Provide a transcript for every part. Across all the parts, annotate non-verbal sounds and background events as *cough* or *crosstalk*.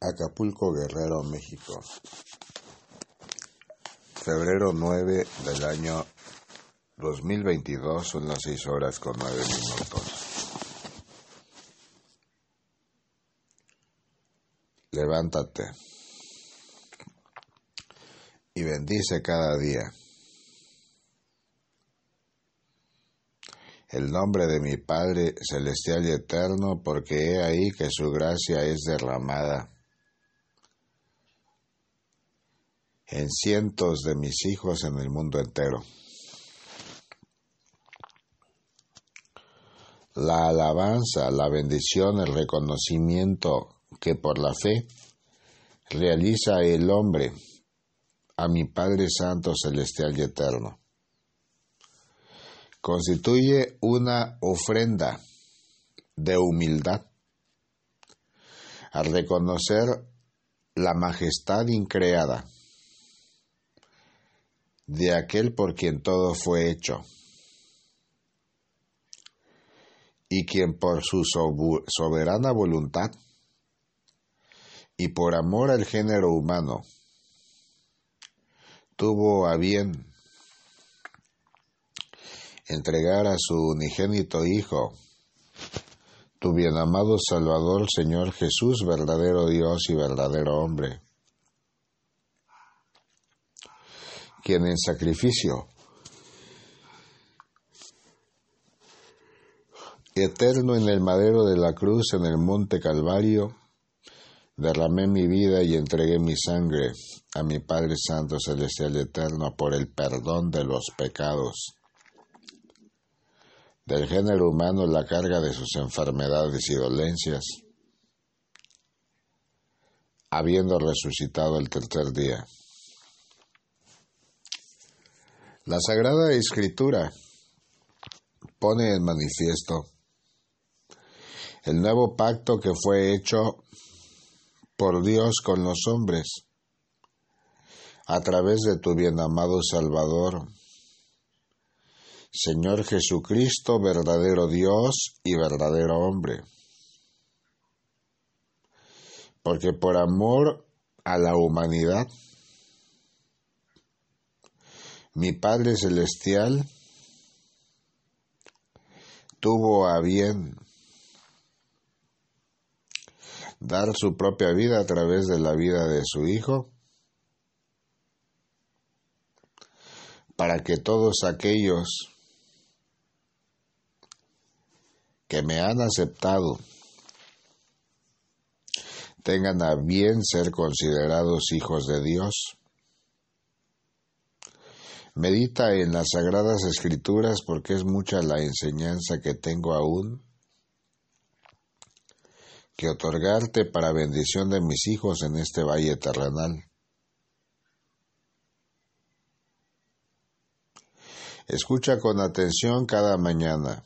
Acapulco Guerrero, México. Febrero 9 del año 2022 son las 6 horas con 9 minutos. Levántate y bendice cada día. el nombre de mi Padre celestial y eterno, porque he ahí que su gracia es derramada en cientos de mis hijos en el mundo entero. La alabanza, la bendición, el reconocimiento que por la fe realiza el hombre a mi Padre Santo, Celestial y Eterno constituye una ofrenda de humildad al reconocer la majestad increada de aquel por quien todo fue hecho y quien por su soberana voluntad y por amor al género humano tuvo a bien entregar a su unigénito Hijo, tu bien amado Salvador, Señor Jesús, verdadero Dios y verdadero hombre, quien en sacrificio eterno en el madero de la cruz en el monte Calvario, derramé mi vida y entregué mi sangre a mi Padre Santo Celestial Eterno por el perdón de los pecados del género humano la carga de sus enfermedades y dolencias, habiendo resucitado el tercer día. La Sagrada Escritura pone en manifiesto el nuevo pacto que fue hecho por Dios con los hombres a través de tu bien amado Salvador, Señor Jesucristo, verdadero Dios y verdadero hombre. Porque por amor a la humanidad, mi Padre Celestial tuvo a bien dar su propia vida a través de la vida de su Hijo, para que todos aquellos que me han aceptado tengan a bien ser considerados hijos de Dios. Medita en las sagradas escrituras porque es mucha la enseñanza que tengo aún que otorgarte para bendición de mis hijos en este valle terrenal. Escucha con atención cada mañana.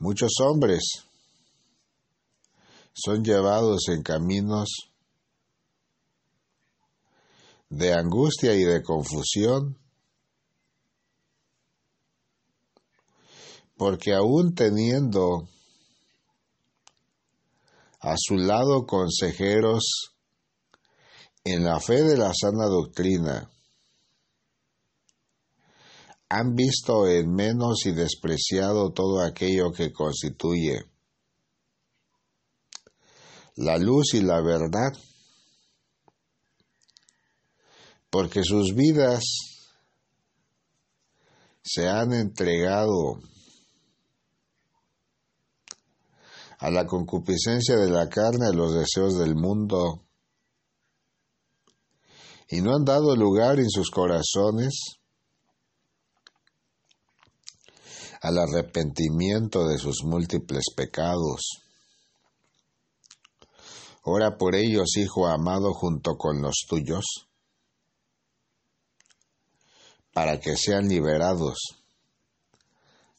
Muchos hombres son llevados en caminos de angustia y de confusión, porque aún teniendo a su lado consejeros en la fe de la sana doctrina, han visto en menos y despreciado todo aquello que constituye la luz y la verdad, porque sus vidas se han entregado a la concupiscencia de la carne, a los deseos del mundo, y no han dado lugar en sus corazones al arrepentimiento de sus múltiples pecados. Ora por ellos, Hijo amado, junto con los tuyos, para que sean liberados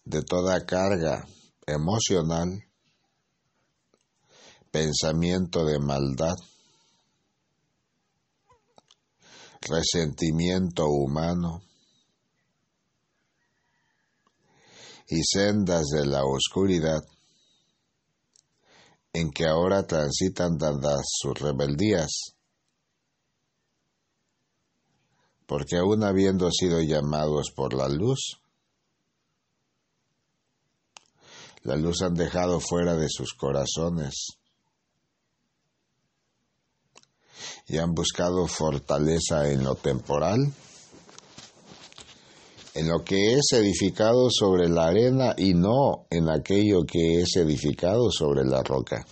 de toda carga emocional, pensamiento de maldad, resentimiento humano, y sendas de la oscuridad en que ahora transitan dadas sus rebeldías, porque aún habiendo sido llamados por la luz, la luz han dejado fuera de sus corazones y han buscado fortaleza en lo temporal, en lo que es edificado sobre la arena y no en aquello que es edificado sobre la roca.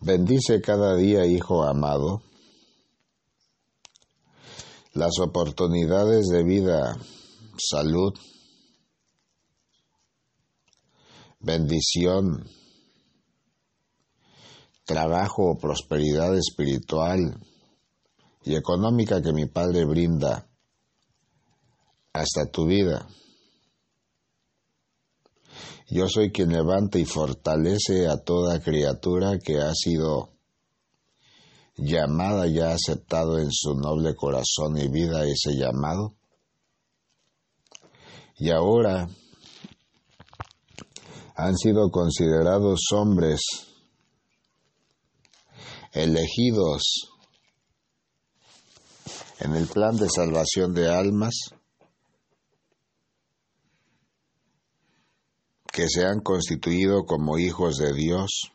Bendice cada día, Hijo amado, las oportunidades de vida, salud, bendición, trabajo o prosperidad espiritual y económica que mi Padre brinda hasta tu vida. Yo soy quien levanta y fortalece a toda criatura que ha sido llamada y ha aceptado en su noble corazón y vida ese llamado. Y ahora han sido considerados hombres elegidos en el plan de salvación de almas que se han constituido como hijos de Dios.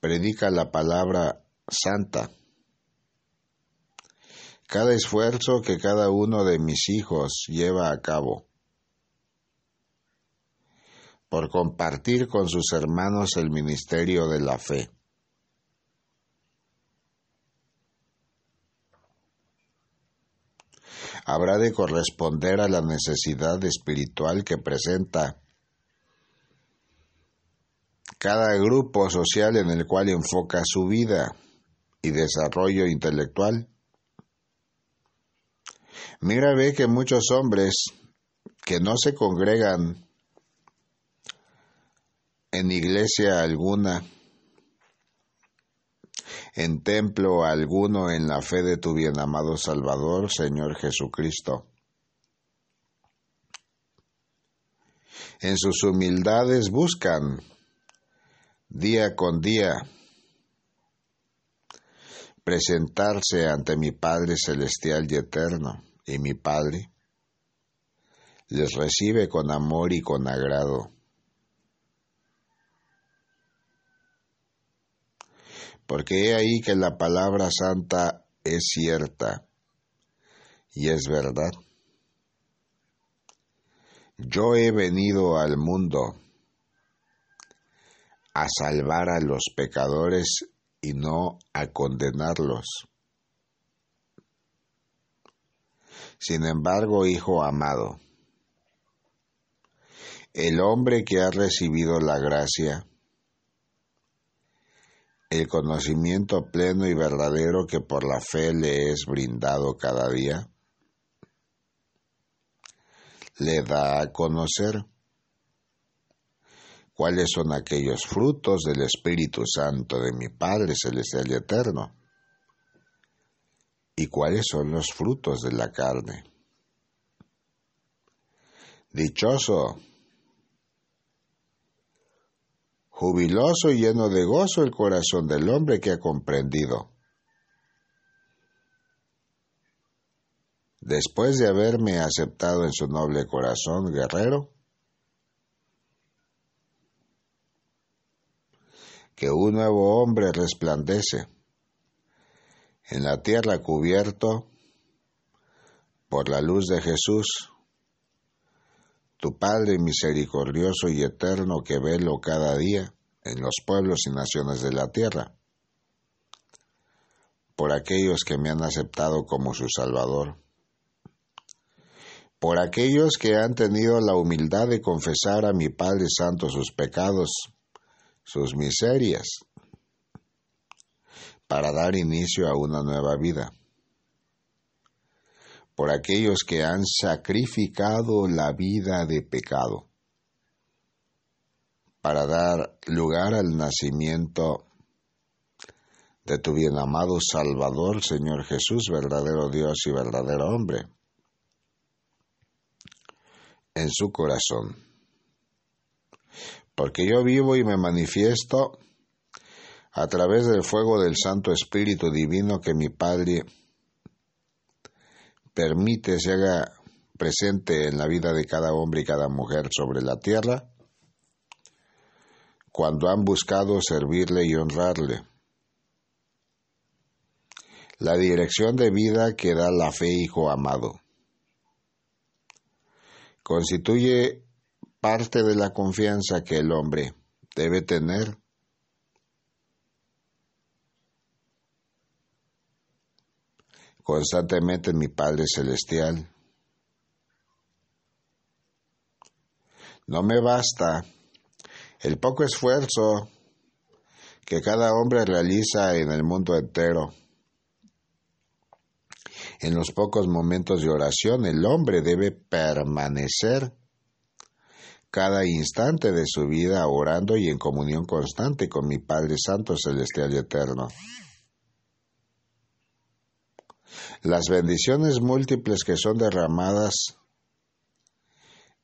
Predica la palabra santa. Cada esfuerzo que cada uno de mis hijos lleva a cabo por compartir con sus hermanos el ministerio de la fe. Habrá de corresponder a la necesidad espiritual que presenta cada grupo social en el cual enfoca su vida y desarrollo intelectual. Mira, ve que muchos hombres que no se congregan en iglesia alguna, en templo alguno en la fe de tu bien amado Salvador, Señor Jesucristo. En sus humildades buscan día con día presentarse ante mi Padre Celestial y Eterno, y mi Padre les recibe con amor y con agrado porque he ahí que la palabra santa es cierta y es verdad. Yo he venido al mundo a salvar a los pecadores y no a condenarlos. Sin embargo, hijo amado, el hombre que ha recibido la gracia, el conocimiento pleno y verdadero que por la fe le es brindado cada día, le da a conocer cuáles son aquellos frutos del Espíritu Santo de mi Padre Celestial y Eterno y cuáles son los frutos de la carne. Dichoso jubiloso y lleno de gozo el corazón del hombre que ha comprendido. Después de haberme aceptado en su noble corazón guerrero, que un nuevo hombre resplandece en la tierra cubierto por la luz de Jesús, tu Padre misericordioso y eterno que velo cada día en los pueblos y naciones de la tierra, por aquellos que me han aceptado como su Salvador, por aquellos que han tenido la humildad de confesar a mi Padre Santo sus pecados, sus miserias, para dar inicio a una nueva vida por aquellos que han sacrificado la vida de pecado para dar lugar al nacimiento de tu bien amado Salvador, Señor Jesús, verdadero Dios y verdadero hombre. en su corazón. Porque yo vivo y me manifiesto a través del fuego del Santo Espíritu Divino que mi Padre permite se haga presente en la vida de cada hombre y cada mujer sobre la tierra, cuando han buscado servirle y honrarle. La dirección de vida que da la fe, hijo amado, constituye parte de la confianza que el hombre debe tener constantemente en mi Padre Celestial. No me basta el poco esfuerzo que cada hombre realiza en el mundo entero. En los pocos momentos de oración el hombre debe permanecer cada instante de su vida orando y en comunión constante con mi Padre Santo Celestial y Eterno. Las bendiciones múltiples que son derramadas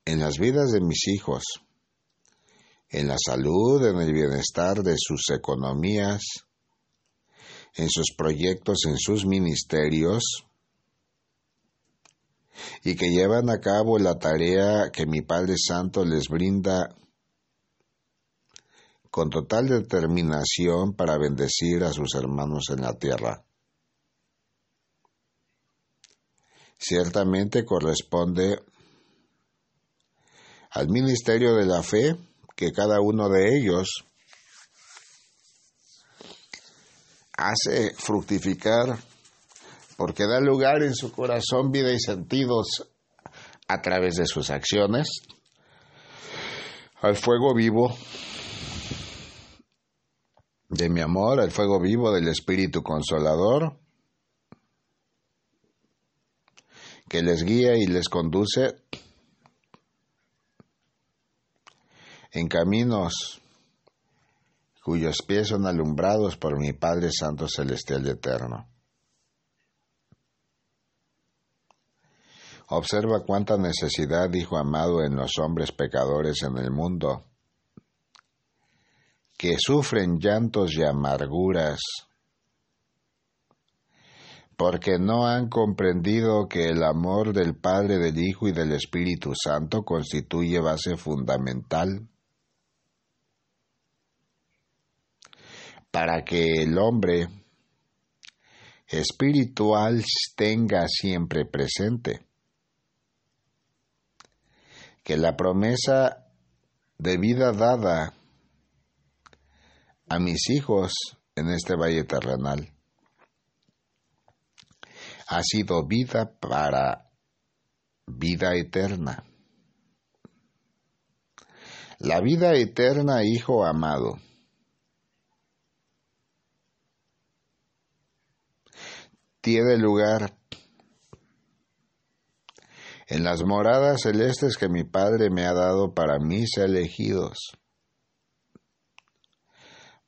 en las vidas de mis hijos, en la salud, en el bienestar de sus economías, en sus proyectos, en sus ministerios, y que llevan a cabo la tarea que mi Padre Santo les brinda con total determinación para bendecir a sus hermanos en la tierra. Ciertamente corresponde al ministerio de la fe que cada uno de ellos hace fructificar porque da lugar en su corazón vida y sentidos a través de sus acciones al fuego vivo de mi amor, al fuego vivo del Espíritu Consolador, que les guía y les conduce en caminos cuyos pies son alumbrados por mi Padre Santo Celestial Eterno. Observa cuánta necesidad, Hijo amado, en los hombres pecadores en el mundo, que sufren llantos y amarguras, porque no han comprendido que el amor del Padre, del Hijo y del Espíritu Santo constituye base fundamental para que el hombre espiritual tenga siempre presente que la promesa de vida dada a mis hijos en este valle terrenal ha sido vida para vida eterna. La vida eterna, hijo amado, tiene lugar en las moradas celestes que mi Padre me ha dado para mis elegidos.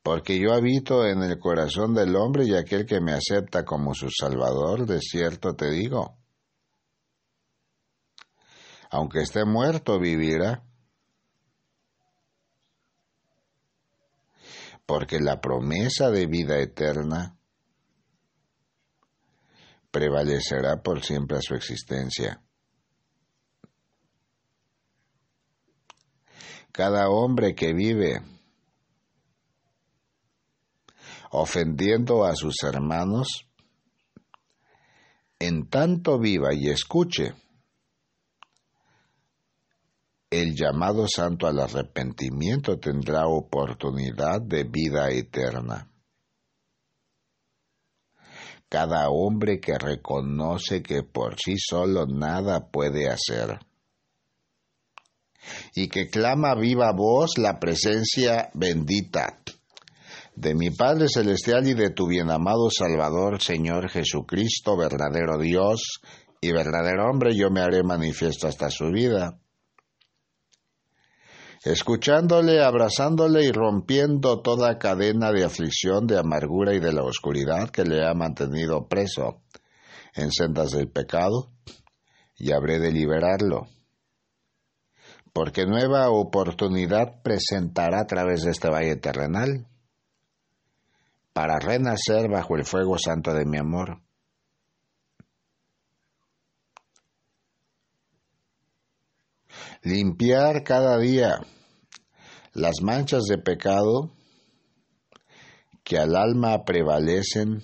Porque yo habito en el corazón del hombre y aquel que me acepta como su Salvador, de cierto te digo, aunque esté muerto, vivirá. Porque la promesa de vida eterna prevalecerá por siempre a su existencia. Cada hombre que vive ofendiendo a sus hermanos, en tanto viva y escuche el llamado santo al arrepentimiento tendrá oportunidad de vida eterna. Cada hombre que reconoce que por sí solo nada puede hacer y que clama viva voz la presencia bendita de mi Padre Celestial y de tu bienamado Salvador, Señor Jesucristo, verdadero Dios y verdadero hombre, yo me haré manifiesto hasta su vida. Escuchándole, abrazándole y rompiendo toda cadena de aflicción, de amargura y de la oscuridad que le ha mantenido preso en sendas del pecado, y habré de liberarlo porque nueva oportunidad presentará a través de este valle terrenal para renacer bajo el fuego santo de mi amor. Limpiar cada día las manchas de pecado que al alma prevalecen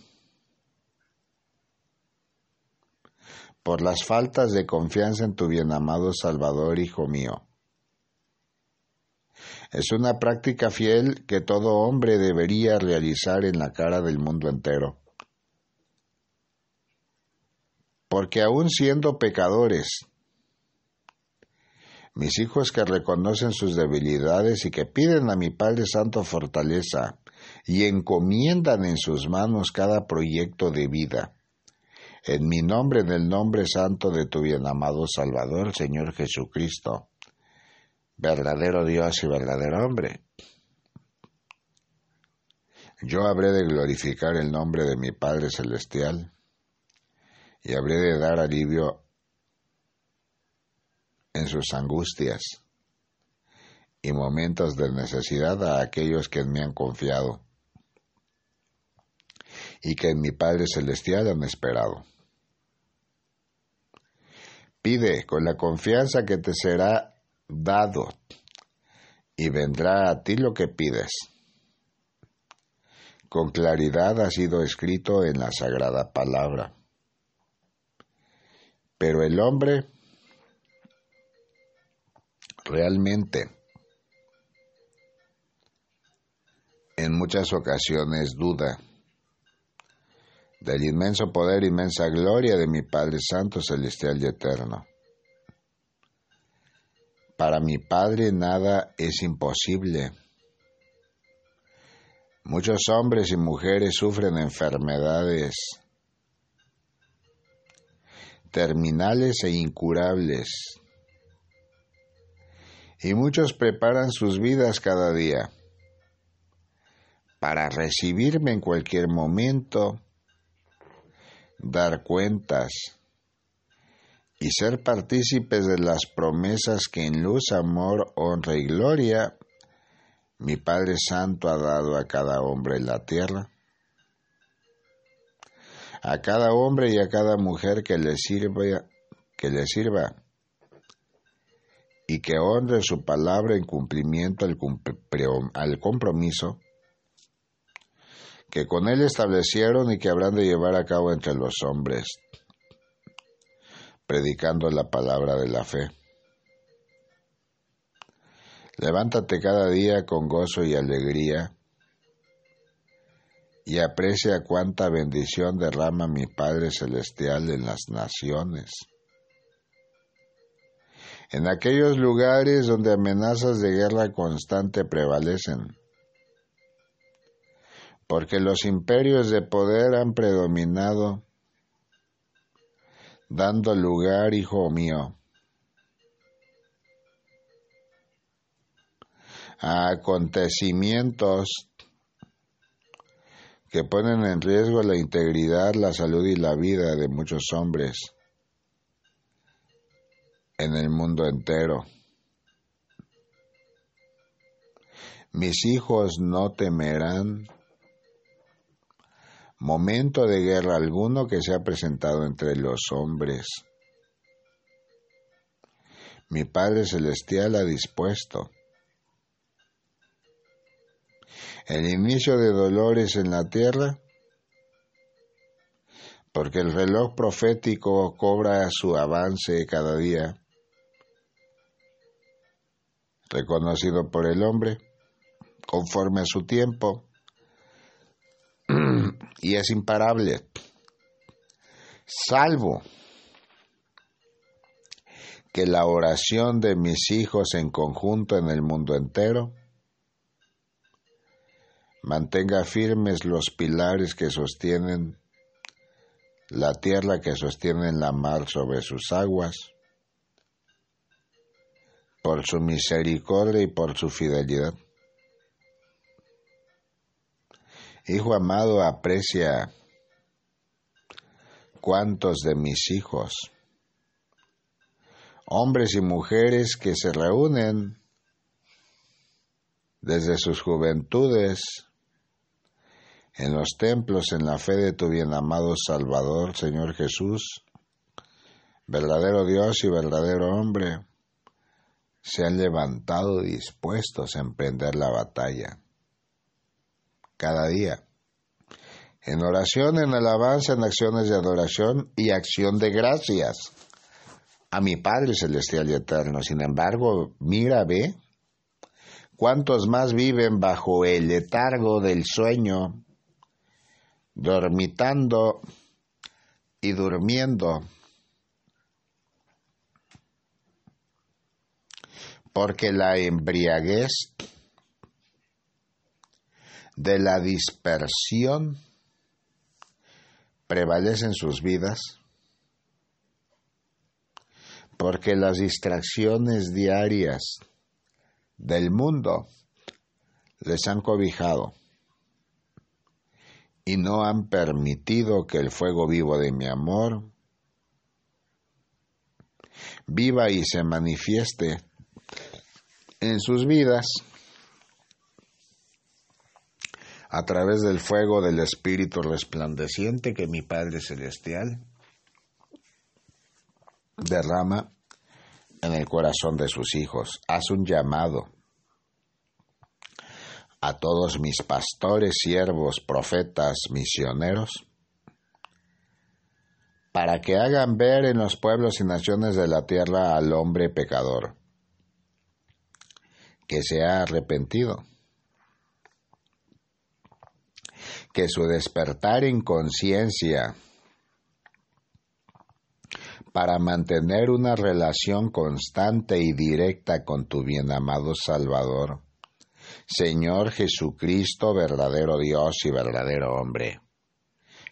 por las faltas de confianza en tu bien amado Salvador, Hijo mío. Es una práctica fiel que todo hombre debería realizar en la cara del mundo entero. Porque aun siendo pecadores, mis hijos que reconocen sus debilidades y que piden a mi Padre Santo fortaleza y encomiendan en sus manos cada proyecto de vida, en mi nombre, en el nombre santo de tu bien amado Salvador, Señor Jesucristo, verdadero Dios y verdadero hombre. Yo habré de glorificar el nombre de mi Padre Celestial y habré de dar alivio en sus angustias y momentos de necesidad a aquellos que me han confiado y que en mi Padre Celestial han esperado. Pide con la confianza que te será dado y vendrá a ti lo que pides. Con claridad ha sido escrito en la sagrada palabra. Pero el hombre realmente en muchas ocasiones duda del inmenso poder, inmensa gloria de mi Padre Santo, Celestial y Eterno. Para mi Padre nada es imposible. Muchos hombres y mujeres sufren enfermedades terminales e incurables. Y muchos preparan sus vidas cada día para recibirme en cualquier momento dar cuentas y ser partícipes de las promesas que en luz, amor, honra y gloria mi Padre Santo ha dado a cada hombre en la tierra, a cada hombre y a cada mujer que le sirva, que le sirva y que honre su palabra en cumplimiento al, al compromiso que con él establecieron y que habrán de llevar a cabo entre los hombres, predicando la palabra de la fe. Levántate cada día con gozo y alegría y aprecia cuánta bendición derrama mi Padre Celestial en las naciones. En aquellos lugares donde amenazas de guerra constante prevalecen, porque los imperios de poder han predominado, dando lugar, hijo mío, a acontecimientos que ponen en riesgo la integridad, la salud y la vida de muchos hombres en el mundo entero. Mis hijos no temerán momento de guerra alguno que se ha presentado entre los hombres. Mi Padre Celestial ha dispuesto el inicio de dolores en la tierra, porque el reloj profético cobra su avance cada día, reconocido por el hombre, conforme a su tiempo, *clears throat* y es imparable, salvo que la oración de mis hijos en conjunto en el mundo entero mantenga firmes los pilares que sostienen la tierra que sostiene la mar sobre sus aguas, por su misericordia y por su fidelidad. Hijo amado, aprecia cuántos de mis hijos hombres y mujeres que se reúnen desde sus juventudes en los templos en la fe de tu bien amado Salvador, Señor Jesús, verdadero Dios y verdadero hombre, se han levantado dispuestos a emprender la batalla. Cada día. En oración, en alabanza, en acciones de adoración y acción de gracias a mi Padre Celestial y Eterno. Sin embargo, mira, ve, cuántos más viven bajo el letargo del sueño, dormitando y durmiendo porque la embriaguez de la dispersión prevalece en sus vidas, porque las distracciones diarias del mundo les han cobijado y no han permitido que el fuego vivo de mi amor viva y se manifieste en sus vidas a través del fuego del Espíritu resplandeciente que mi Padre Celestial derrama en el corazón de sus hijos. Haz un llamado a todos mis pastores, siervos, profetas, misioneros, para que hagan ver en los pueblos y naciones de la tierra al hombre pecador que se ha arrepentido, que su despertar en conciencia para mantener una relación constante y directa con tu bien amado Salvador, Señor Jesucristo, verdadero Dios y verdadero hombre,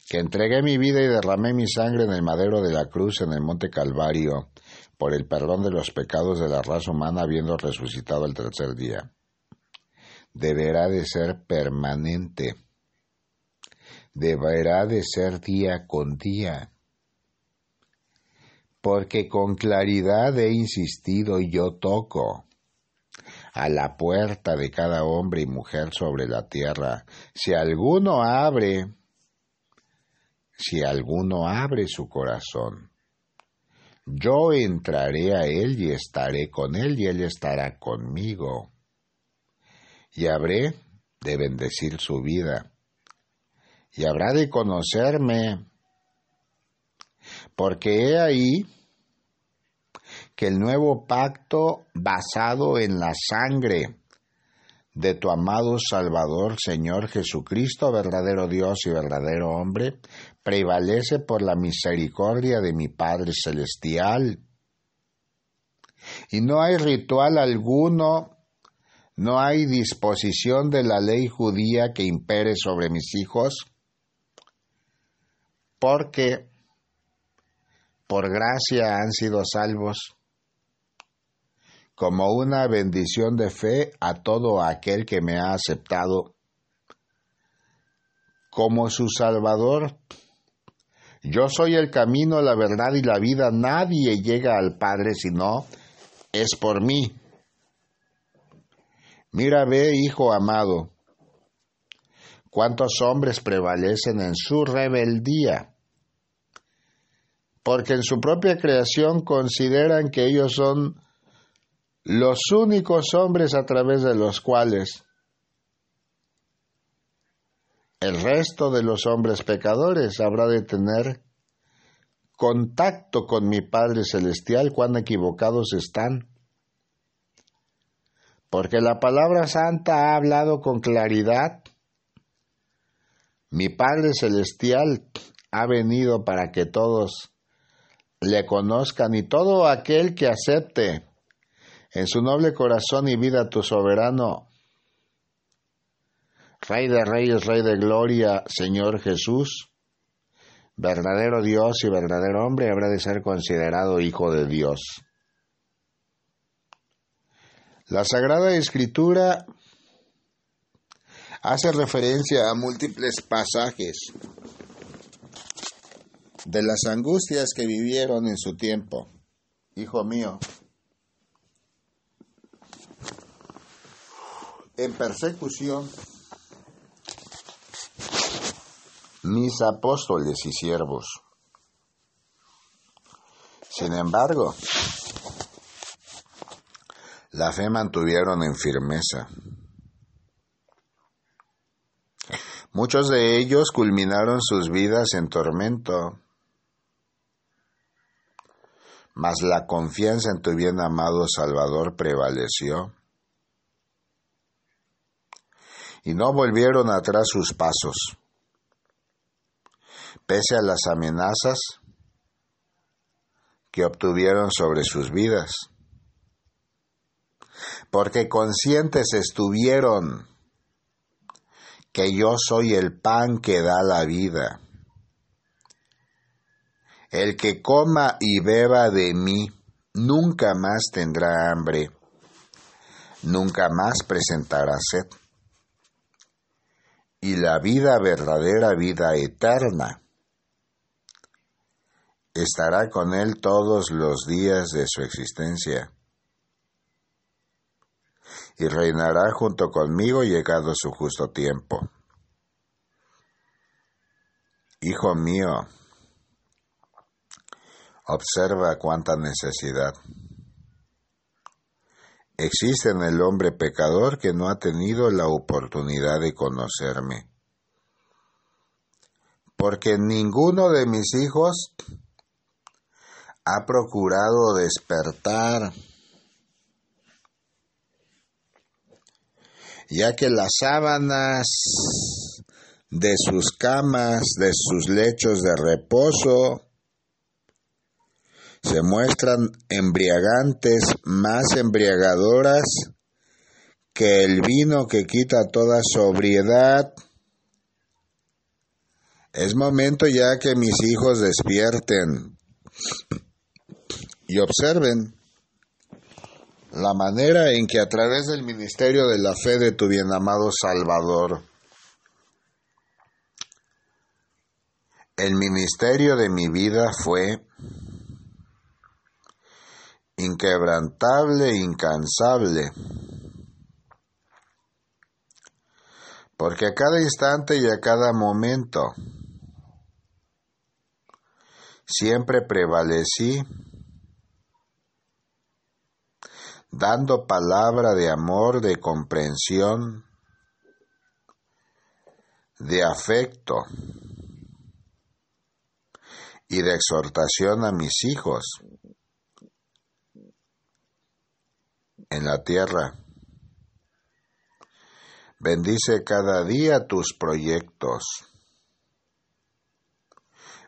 que entregué mi vida y derramé mi sangre en el madero de la cruz en el monte Calvario, por el perdón de los pecados de la raza humana habiendo resucitado el tercer día. Deberá de ser permanente. Deberá de ser día con día. Porque con claridad he insistido y yo toco a la puerta de cada hombre y mujer sobre la tierra. Si alguno abre, si alguno abre su corazón, yo entraré a él y estaré con él y él estará conmigo. Y habré de bendecir su vida. Y habrá de conocerme. Porque he ahí que el nuevo pacto basado en la sangre de tu amado Salvador, Señor Jesucristo, verdadero Dios y verdadero hombre, prevalece por la misericordia de mi Padre Celestial. Y no hay ritual alguno, no hay disposición de la ley judía que impere sobre mis hijos, porque por gracia han sido salvos como una bendición de fe a todo aquel que me ha aceptado como su Salvador. Yo soy el camino, la verdad y la vida. Nadie llega al Padre si no es por mí. Mira, ve, hijo amado, cuántos hombres prevalecen en su rebeldía, porque en su propia creación consideran que ellos son los únicos hombres a través de los cuales el resto de los hombres pecadores habrá de tener contacto con mi Padre Celestial cuán equivocados están. Porque la palabra santa ha hablado con claridad. Mi Padre Celestial ha venido para que todos le conozcan y todo aquel que acepte en su noble corazón y vida tu soberano, Rey de Reyes, Rey de Gloria, Señor Jesús, verdadero Dios y verdadero hombre, habrá de ser considerado Hijo de Dios. La Sagrada Escritura hace referencia a múltiples pasajes de las angustias que vivieron en su tiempo Hijo mío, en persecución, mis apóstoles y siervos. Sin embargo, la fe mantuvieron en firmeza. Muchos de ellos culminaron sus vidas en tormento, mas la confianza en tu bien amado Salvador prevaleció. Y no volvieron atrás sus pasos, pese a las amenazas que obtuvieron sobre sus vidas, porque conscientes estuvieron que yo soy el pan que da la vida. El que coma y beba de mí nunca más tendrá hambre, nunca más presentará sed. Y la vida verdadera, vida eterna, estará con él todos los días de su existencia y reinará junto conmigo llegado su justo tiempo. Hijo mío, observa cuánta necesidad existe en el hombre pecador que no ha tenido la oportunidad de conocerme. Porque ninguno de mis hijos ha procurado despertar ya que las sábanas de sus camas, de sus lechos de reposo, se muestran embriagantes, más embriagadoras que el vino que quita toda sobriedad. Es momento ya que mis hijos despierten y observen la manera en que a través del ministerio de la fe de tu bien amado Salvador, el ministerio de mi vida fue inquebrantable, incansable, porque a cada instante y a cada momento siempre prevalecí dando palabra de amor, de comprensión, de afecto y de exhortación a mis hijos en la tierra. Bendice cada día tus proyectos.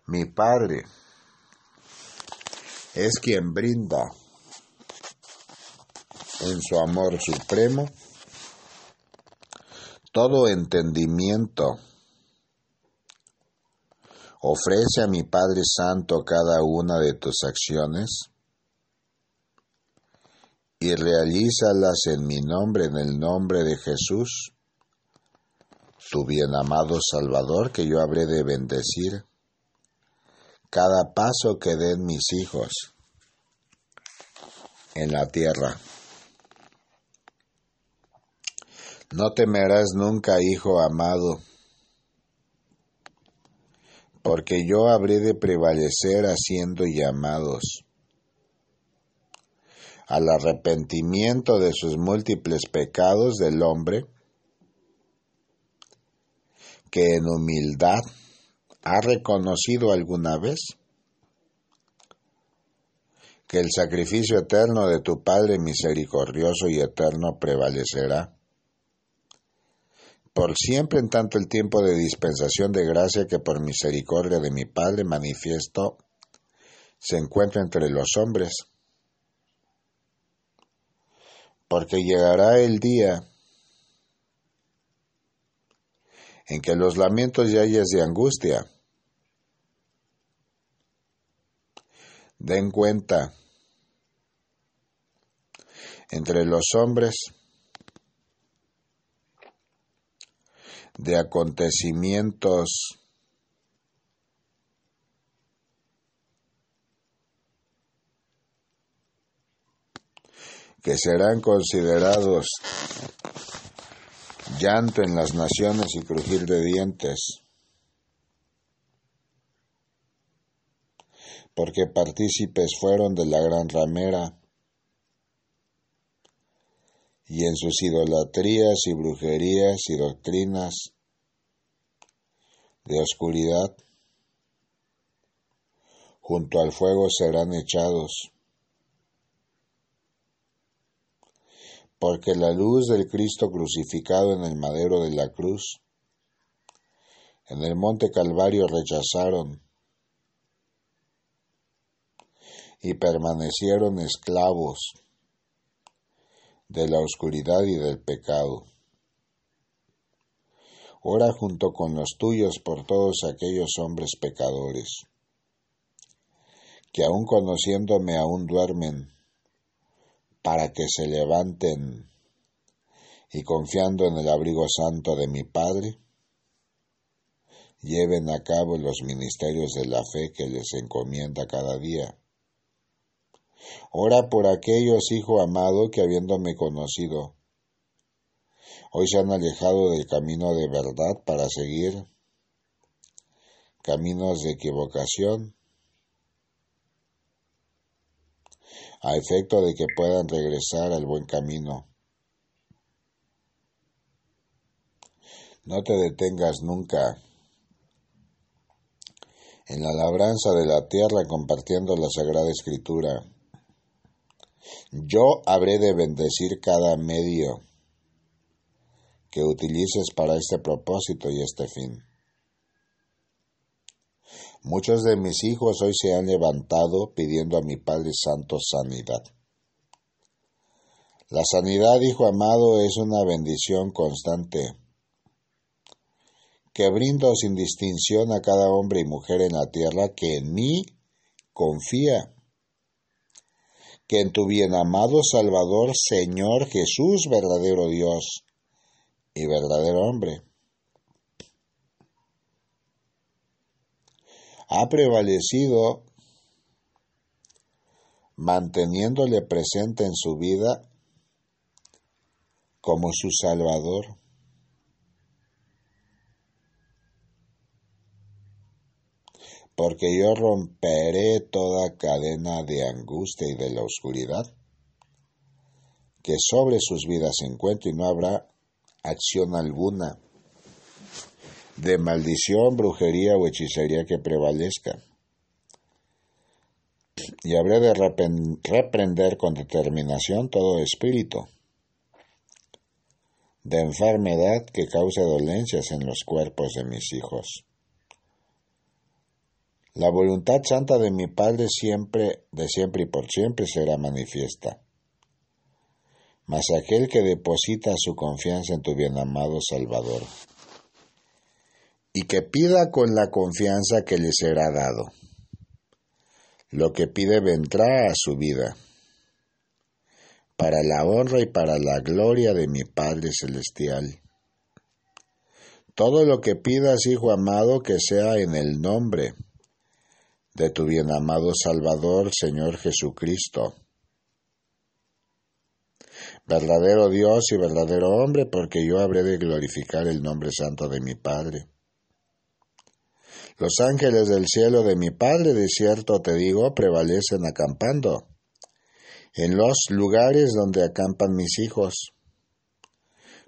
Mi Padre es quien brinda en su amor supremo, todo entendimiento. Ofrece a mi Padre Santo cada una de tus acciones y realízalas en mi nombre, en el nombre de Jesús, tu bien amado Salvador, que yo habré de bendecir cada paso que den mis hijos en la tierra. No temerás nunca, hijo amado, porque yo habré de prevalecer haciendo llamados al arrepentimiento de sus múltiples pecados del hombre, que en humildad ha reconocido alguna vez que el sacrificio eterno de tu Padre misericordioso y eterno prevalecerá por siempre en tanto el tiempo de dispensación de gracia que por misericordia de mi Padre manifiesto se encuentra entre los hombres. Porque llegará el día en que los lamentos y ayes de angustia den cuenta entre los hombres de acontecimientos que serán considerados llanto en las naciones y crujir de dientes, porque partícipes fueron de la gran ramera, y en sus idolatrías y brujerías y doctrinas de oscuridad, junto al fuego serán echados. Porque la luz del Cristo crucificado en el madero de la cruz, en el monte Calvario rechazaron y permanecieron esclavos de la oscuridad y del pecado. Ora junto con los tuyos por todos aquellos hombres pecadores, que aun conociéndome aún duermen, para que se levanten y confiando en el abrigo santo de mi Padre, lleven a cabo los ministerios de la fe que les encomienda cada día Ora por aquellos, hijo amado, que habiéndome conocido, hoy se han alejado del camino de verdad para seguir caminos de equivocación, a efecto de que puedan regresar al buen camino. No te detengas nunca en la labranza de la tierra compartiendo la Sagrada Escritura. Yo habré de bendecir cada medio que utilices para este propósito y este fin. Muchos de mis hijos hoy se han levantado pidiendo a mi Padre Santo sanidad. La sanidad, hijo amado, es una bendición constante que brindo sin distinción a cada hombre y mujer en la tierra que en mí confía que en tu bien amado Salvador, Señor Jesús, verdadero Dios y verdadero hombre, ha prevalecido manteniéndole presente en su vida como su Salvador. Porque yo romperé toda cadena de angustia y de la oscuridad que sobre sus vidas se encuentre y no habrá acción alguna de maldición, brujería o hechicería que prevalezca. Y habré de reprender con determinación todo espíritu de enfermedad que cause dolencias en los cuerpos de mis hijos la voluntad santa de mi Padre siempre, de siempre y por siempre será manifiesta. Mas aquel que deposita su confianza en tu bien amado Salvador, y que pida con la confianza que le será dado, lo que pide vendrá a su vida, para la honra y para la gloria de mi Padre Celestial. Todo lo que pidas, Hijo amado, que sea en el nombre de tu bien amado Salvador, Señor Jesucristo. Verdadero Dios y verdadero hombre, porque yo habré de glorificar el nombre santo de mi Padre. Los ángeles del cielo de mi Padre, de cierto te digo, prevalecen acampando en los lugares donde acampan mis hijos,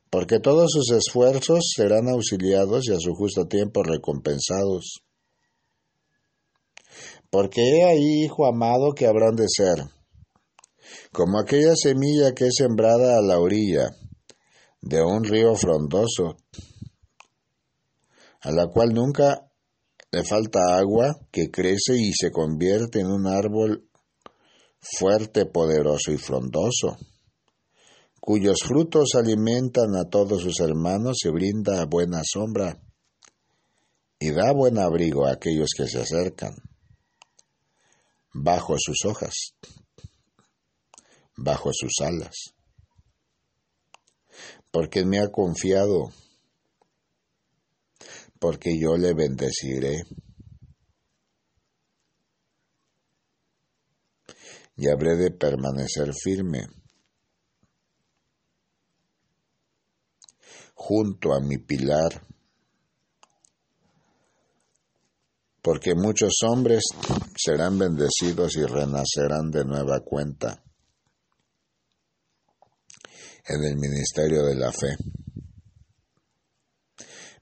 porque todos sus esfuerzos serán auxiliados y a su justo tiempo recompensados porque he ahí, hijo amado, que habrán de ser, como aquella semilla que es sembrada a la orilla de un río frondoso, a la cual nunca le falta agua, que crece y se convierte en un árbol fuerte, poderoso y frondoso, cuyos frutos alimentan a todos sus hermanos y brinda buena sombra y da buen abrigo a aquellos que se acercan bajo sus hojas, bajo sus alas, porque me ha confiado, porque yo le bendeciré. Y habré de permanecer firme junto a mi pilar porque muchos hombres serán bendecidos y renacerán de nueva cuenta en el ministerio de la fe.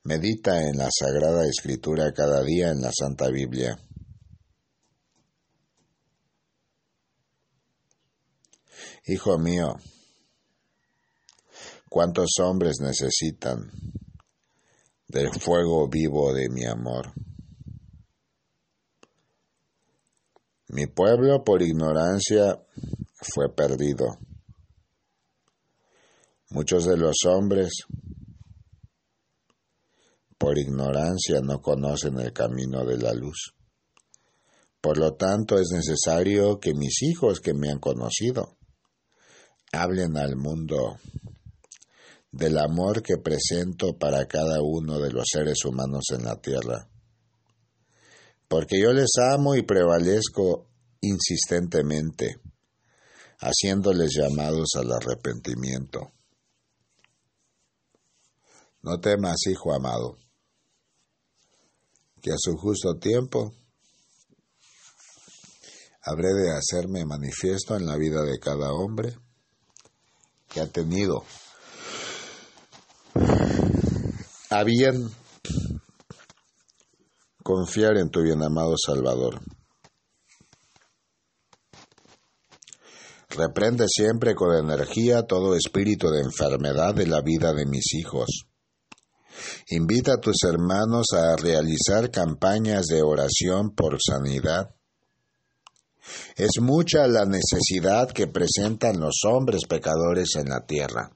Medita en la Sagrada Escritura cada día en la Santa Biblia. Hijo mío, ¿cuántos hombres necesitan del fuego vivo de mi amor? Mi pueblo por ignorancia fue perdido. Muchos de los hombres por ignorancia no conocen el camino de la luz. Por lo tanto, es necesario que mis hijos que me han conocido hablen al mundo del amor que presento para cada uno de los seres humanos en la tierra. Porque yo les amo y prevalezco insistentemente, haciéndoles llamados al arrepentimiento. No temas, hijo amado que a su justo tiempo habré de hacerme manifiesto en la vida de cada hombre que ha tenido a bien confiar en tu bien amado Salvador. Reprende siempre con energía todo espíritu de enfermedad de la vida de mis hijos Invita a tus hermanos a realizar campañas de oración por sanidad. Es mucha la necesidad que presentan los hombres pecadores en la tierra.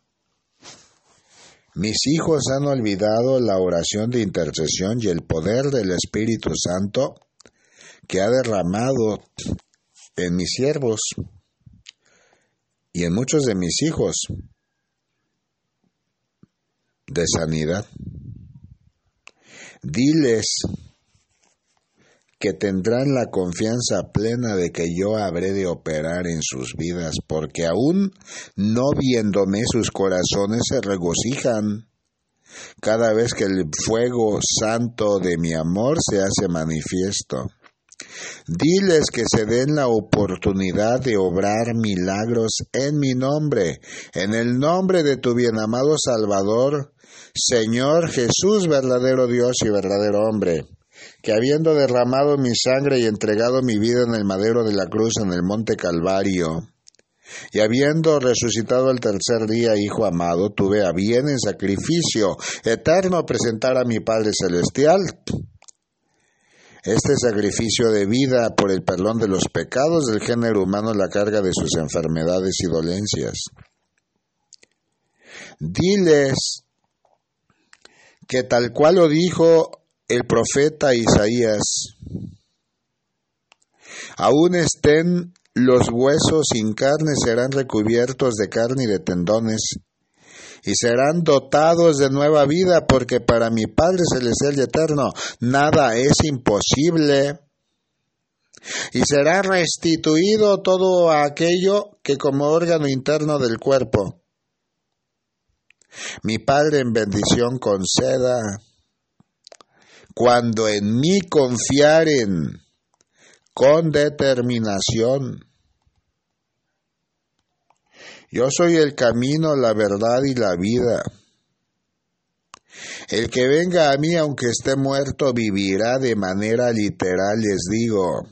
Mis hijos han olvidado la oración de intercesión y el poder del Espíritu Santo que ha derramado en mis siervos y en muchos de mis hijos de sanidad. Diles que tendrán la confianza plena de que yo habré de operar en sus vidas, porque aún no viéndome sus corazones se regocijan cada vez que el fuego santo de mi amor se hace manifiesto. Diles que se den la oportunidad de obrar milagros en mi nombre, en el nombre de tu bien amado Salvador, Señor Jesús, verdadero Dios y verdadero hombre, que habiendo derramado mi sangre y entregado mi vida en el madero de la cruz en el monte Calvario, y habiendo resucitado el tercer día, Hijo amado, tuve a bien en sacrificio eterno presentar a mi Padre Celestial este sacrificio de vida por el perdón de los pecados del género humano la carga de sus enfermedades y dolencias. Diles que tal cual lo dijo el profeta Isaías, aún estén los huesos sin carne, serán recubiertos de carne y de tendones, y serán dotados de nueva vida, porque para mi Padre Celestial y Eterno nada es imposible. Y será restituido todo aquello que como órgano interno del cuerpo. Mi Padre en bendición conceda, cuando en mí confiaren con determinación, yo soy el camino, la verdad y la vida. El que venga a mí, aunque esté muerto, vivirá de manera literal, les digo.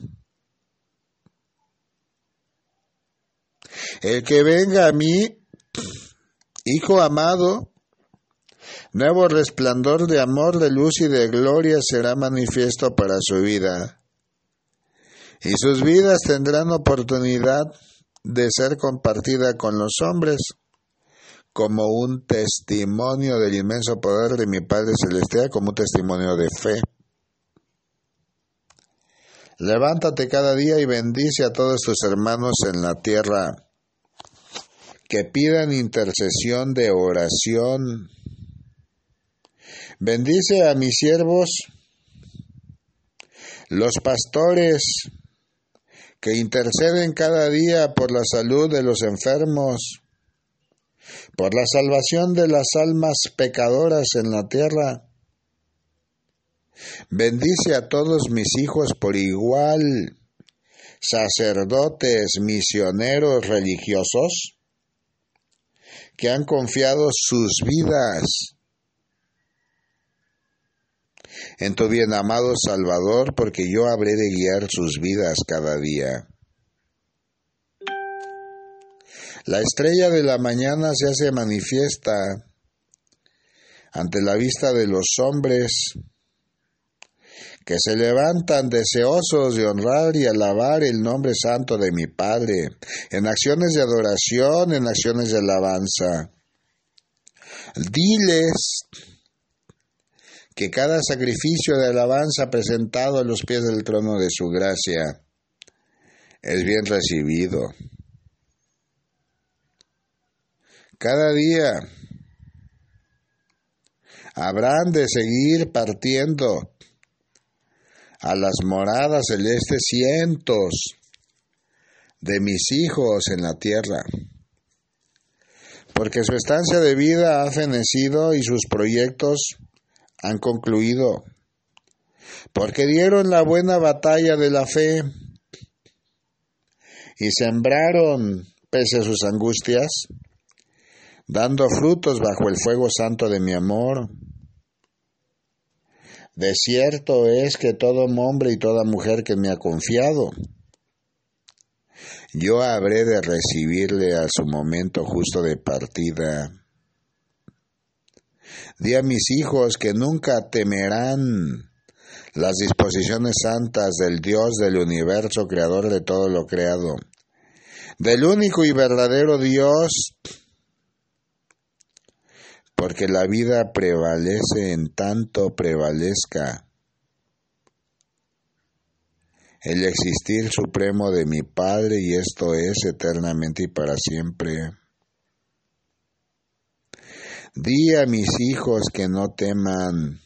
El que venga a mí, Hijo amado, nuevo resplandor de amor, de luz y de gloria será manifiesto para su vida. Y sus vidas tendrán oportunidad de ser compartida con los hombres como un testimonio del inmenso poder de mi Padre Celestial, como un testimonio de fe. Levántate cada día y bendice a todos tus hermanos en la tierra que pidan intercesión de oración. Bendice a mis siervos, los pastores, que interceden cada día por la salud de los enfermos, por la salvación de las almas pecadoras en la tierra. Bendice a todos mis hijos por igual, sacerdotes, misioneros religiosos, que han confiado sus vidas en tu bien amado Salvador, porque yo habré de guiar sus vidas cada día. La estrella de la mañana se hace manifiesta ante la vista de los hombres que se levantan deseosos de honrar y alabar el nombre santo de mi Padre, en acciones de adoración, en acciones de alabanza. Diles que cada sacrificio de alabanza presentado a los pies del trono de su gracia es bien recibido. cada día. Habrán de seguir partiendo a las moradas celestes cientos de mis hijos en la tierra, porque su estancia de vida ha fenecido y sus proyectos han concluido, porque dieron la buena batalla de la fe y sembraron, pese a sus angustias, dando frutos bajo el fuego santo de mi amor. De cierto es que todo hombre y toda mujer que me ha confiado, yo habré de recibirle a su momento justo de partida. Di a mis hijos que nunca temerán las disposiciones santas del Dios del universo, creador de todo lo creado, del único y verdadero Dios porque la vida prevalece en tanto prevalezca el existir supremo de mi Padre y esto es eternamente y para siempre. Di a mis hijos que no teman,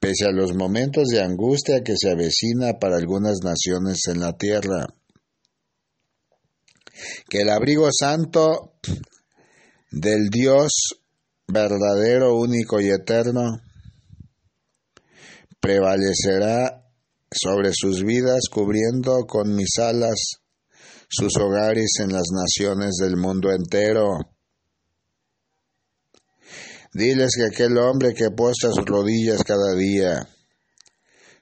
pese a los momentos de angustia que se avecina para algunas naciones en la tierra, que el abrigo santo del Dios verdadero, único y eterno, prevalecerá sobre sus vidas, cubriendo con mis alas sus hogares en las naciones del mundo entero. Diles que aquel hombre que posta sus rodillas cada día,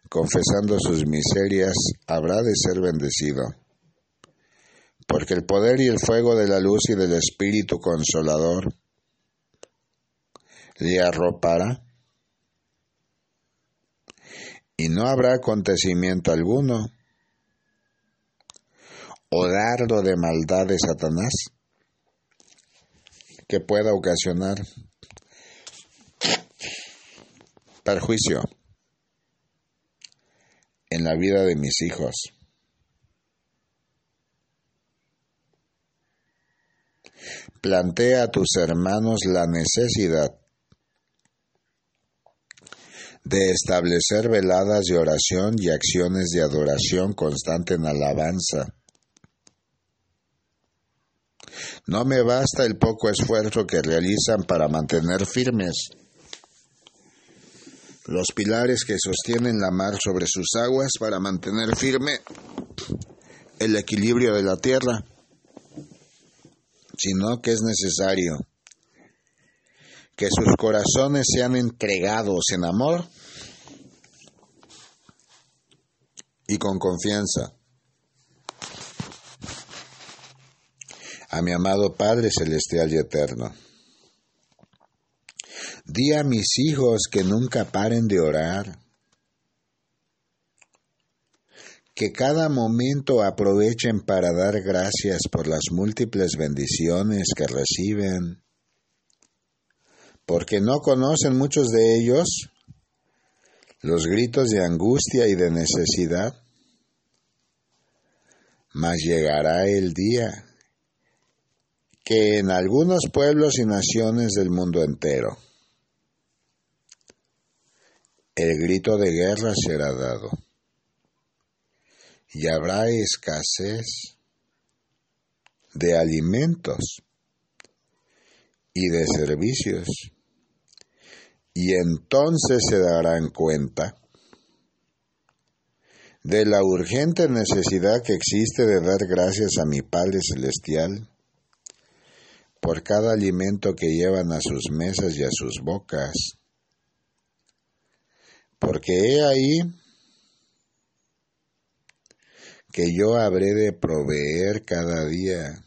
confesando sus miserias, habrá de ser bendecido. Porque el poder y el fuego de la luz y del Espíritu Consolador le arropará. Y no habrá acontecimiento alguno o dardo de maldad de Satanás que pueda ocasionar perjuicio en la vida de mis hijos. plantea a tus hermanos la necesidad de establecer veladas de oración y acciones de adoración constante en alabanza. No me basta el poco esfuerzo que realizan para mantener firmes los pilares que sostienen la mar sobre sus aguas para mantener firme el equilibrio de la tierra sino que es necesario que sus corazones sean entregados en amor y con confianza a mi amado Padre Celestial y Eterno. Di a mis hijos que nunca paren de orar. Que cada momento aprovechen para dar gracias por las múltiples bendiciones que reciben, porque no conocen muchos de ellos los gritos de angustia y de necesidad, mas llegará el día que en algunos pueblos y naciones del mundo entero el grito de guerra será dado y habrá escasez de alimentos y de servicios. Y entonces se darán cuenta de la urgente necesidad que existe de dar gracias a mi Padre Celestial por cada alimento que llevan a sus mesas y a sus bocas. Porque he ahí que yo habré de proveer cada día.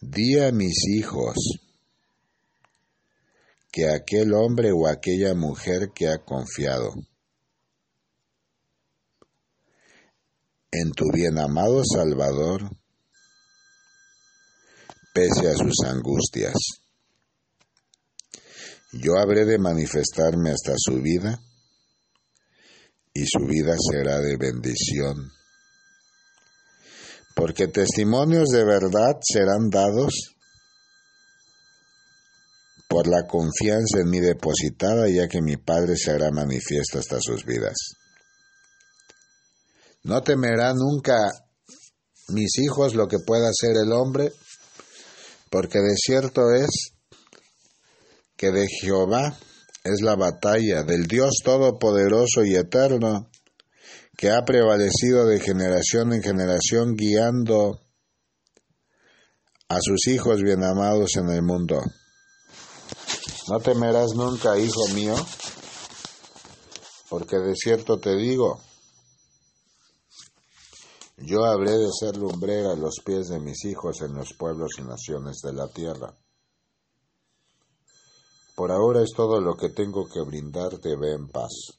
Di a mis hijos que aquel hombre o aquella mujer que ha confiado en tu bien amado Salvador, pese a sus angustias. Yo habré de manifestarme hasta su vida y su vida será de bendición. Porque testimonios de verdad serán dados por la confianza en mí depositada, ya que mi Padre se hará manifiesto hasta sus vidas. No temerá nunca mis hijos lo que pueda hacer el hombre, porque de cierto es que de Jehová es la batalla, del Dios Todopoderoso y Eterno, que ha prevalecido de generación en generación guiando a sus hijos bien amados en el mundo. No temerás nunca, hijo mío, porque de cierto te digo, yo habré de ser lumbrera a los pies de mis hijos en los pueblos y naciones de la tierra. Por ahora es todo lo que tengo que brindarte, ve en paz.